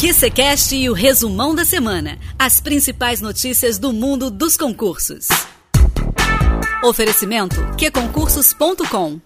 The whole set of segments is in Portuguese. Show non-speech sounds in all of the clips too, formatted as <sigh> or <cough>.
QCCast e o resumão da semana. As principais notícias do mundo dos concursos. Oferecimento qconcursos.com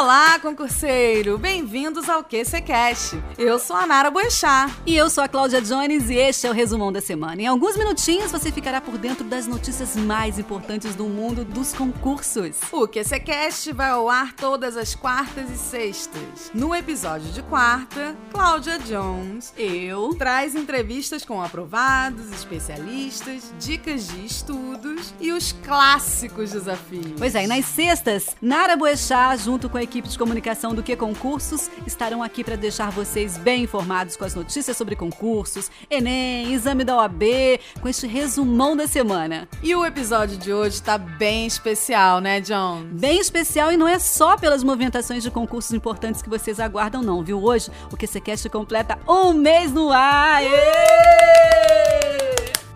Olá, concurseiro! Bem-vindos ao QCCast. Eu sou a Nara Boechat. E eu sou a Cláudia Jones e este é o resumão da semana. Em alguns minutinhos você ficará por dentro das notícias mais importantes do mundo dos concursos. O QCCast vai ao ar todas as quartas e sextas. No episódio de quarta, Cláudia Jones, eu, traz entrevistas com aprovados, especialistas, dicas de estudos e os clássicos desafios. Pois é, e nas sextas, Nara Boechat, junto com a equipe de comunicação do Que Concursos estarão aqui para deixar vocês bem informados com as notícias sobre concursos, Enem, exame da OAB, com este resumão da semana. E o episódio de hoje está bem especial, né, John? Bem especial e não é só pelas movimentações de concursos importantes que vocês aguardam, não, viu? Hoje o QCCast completa um mês no ar!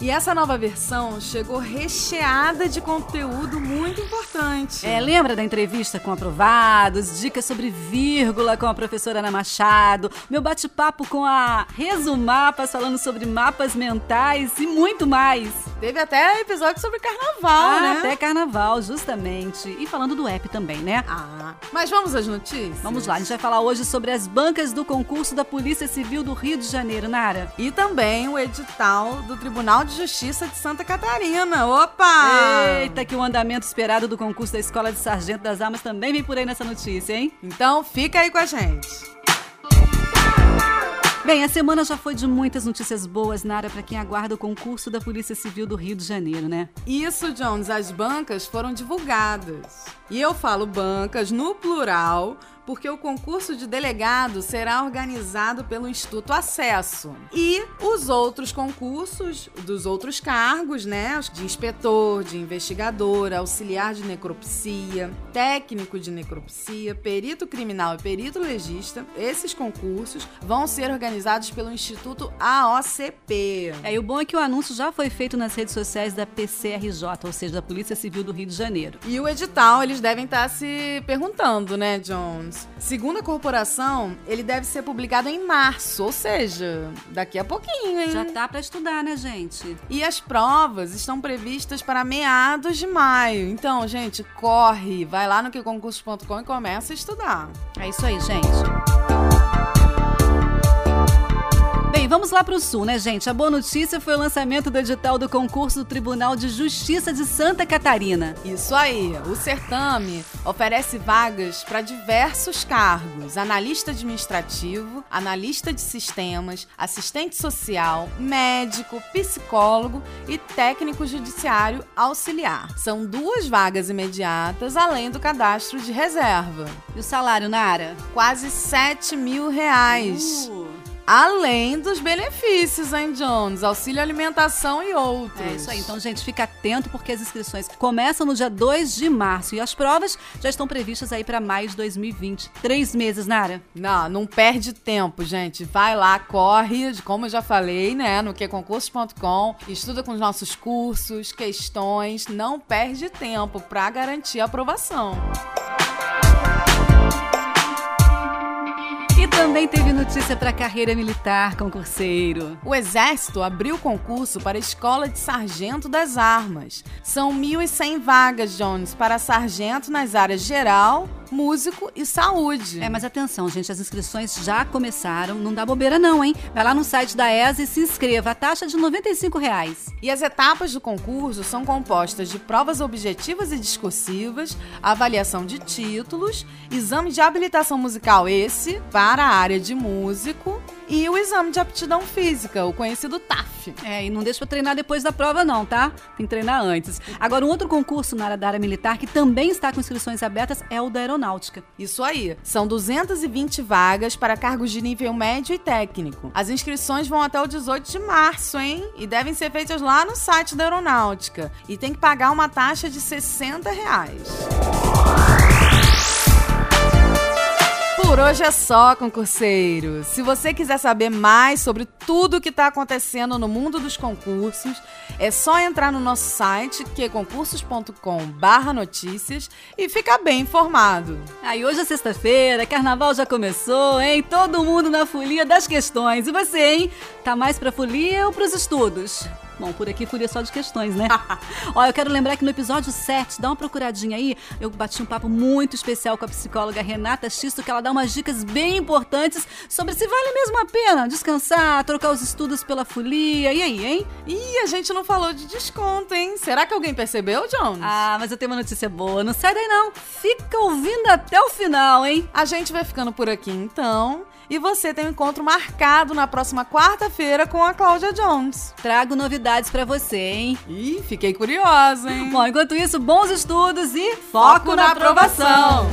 E essa nova versão chegou recheada de conteúdo muito importante. É, lembra da entrevista com aprovados, dicas sobre vírgula com a professora Ana Machado, meu bate-papo com a Resumapas falando sobre mapas mentais e muito mais. Teve até episódio sobre carnaval, ah, né? Até carnaval, justamente. E falando do app também, né? Ah, mas vamos às notícias? Vamos lá, a gente vai falar hoje sobre as bancas do concurso da Polícia Civil do Rio de Janeiro, Nara. E também o edital do Tribunal de Justiça de Santa Catarina. Opa! Eita, que o andamento esperado do concurso da Escola de Sargento das Armas também vem por aí nessa notícia, hein? Então fica aí com a gente. Bem, a semana já foi de muitas notícias boas, Nara, para quem aguarda o concurso da Polícia Civil do Rio de Janeiro, né? Isso, Jones, as bancas foram divulgadas. E eu falo bancas no plural, porque o concurso de delegado será organizado pelo Instituto Acesso. E os outros concursos dos outros cargos, né? De inspetor, de investigador, auxiliar de necropsia, técnico de necropsia, perito criminal e perito legista, esses concursos vão ser organizados pelo Instituto AOCP. É, e o bom é que o anúncio já foi feito nas redes sociais da PCRJ, ou seja, da Polícia Civil do Rio de Janeiro. E o edital, eles devem estar se perguntando, né, Jones? Segundo a corporação, ele deve ser publicado em março, ou seja, daqui a pouquinho, hein? Já tá para estudar, né, gente? E as provas estão previstas para meados de maio. Então, gente, corre, vai lá no queconcurso.com e começa a estudar. É isso aí, gente. Bem, vamos lá para o Sul, né, gente? A boa notícia foi o lançamento do edital do concurso do Tribunal de Justiça de Santa Catarina. Isso aí, o certame oferece vagas para diversos cargos: analista administrativo, analista de sistemas, assistente social, médico, psicólogo e técnico judiciário auxiliar. São duas vagas imediatas, além do cadastro de reserva. E o salário, Nara? Quase 7 mil reais. Uh. Além dos benefícios, hein, Jones? Auxílio alimentação e outros. É isso aí. Então, gente, fica atento porque as inscrições começam no dia 2 de março e as provas já estão previstas aí para maio de 2020. Três meses, Nara. Não, não perde tempo, gente. Vai lá, corre, como eu já falei, né, no queconcursos.com, estuda com os nossos cursos, questões, não perde tempo para garantir a aprovação. Também teve notícia para carreira militar, concurseiro. O Exército abriu concurso para a Escola de Sargento das Armas. São 1.100 vagas, Jones, para sargento nas áreas geral, músico e saúde. É, mas atenção, gente, as inscrições já começaram. Não dá bobeira não, hein? Vai lá no site da ESA e se inscreva. A taxa é de 95 reais. E as etapas do concurso são compostas de provas objetivas e discursivas, avaliação de títulos, exame de habilitação musical esse para a área de músico e o exame de aptidão física, o conhecido TAF. É, e não deixa pra treinar depois da prova não, tá? Tem que treinar antes. Agora, um outro concurso na área da área militar que também está com inscrições abertas é o da aeronáutica. Isso aí. São 220 vagas para cargos de nível médio e técnico. As inscrições vão até o 18 de março, hein? E devem ser feitas lá no site da aeronáutica. E tem que pagar uma taxa de 60 reais. Por hoje é só, concurseiro. Se você quiser saber mais sobre tudo o que está acontecendo no mundo dos concursos, é só entrar no nosso site, queconcursos.com/notícias e ficar bem informado. Aí hoje é sexta-feira, carnaval já começou, hein? Todo mundo na folia das questões. E você, hein? Tá mais pra folia ou pros estudos? Bom, por aqui folia só de questões, né? <laughs> Ó, eu quero lembrar que no episódio 7, dá uma procuradinha aí, eu bati um papo muito especial com a psicóloga Renata Xisto, que ela dá umas dicas bem importantes sobre se vale mesmo a pena descansar, trocar os estudos pela folia. E aí, hein? Ih, a gente não falou de desconto, hein? Será que alguém percebeu, Jones? Ah, mas eu tenho uma notícia boa. Não sai daí, não. Fica ouvindo até o final, hein? A gente vai ficando por aqui, então. E você tem um encontro marcado na próxima quarta-feira com a Cláudia Jones. Trago novidades para você, hein? Ih, fiquei curiosa, hein? Bom, enquanto isso, bons estudos e foco, foco na, na aprovação.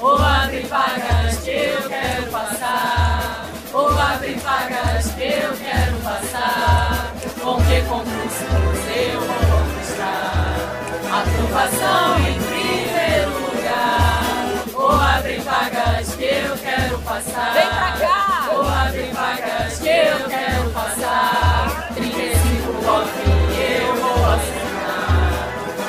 Ou abre vagas que eu quero passar. Ou abre vagas que eu quero passar. Com que concursos eu vou conquistar? Aprovação em passar. Vem pra cá! Ou abre vagas que eu quero passar. 35 off eu vou assinar.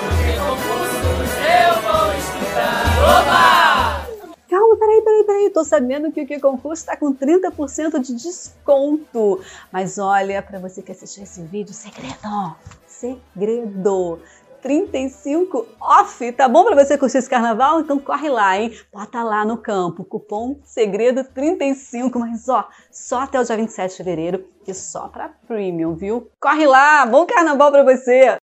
Porque concursos eu vou estudar. Oba! Calma, peraí, peraí, peraí. Tô sabendo que o Que Concurso tá com 30% de desconto. Mas olha, para você que assistiu esse vídeo, segredo, segredo. 35 off, tá bom para você curtir esse carnaval? Então corre lá, hein? Bota lá no campo, cupom segredo 35, mas ó, só até o dia 27 de fevereiro e só para premium, viu? Corre lá, bom carnaval para você.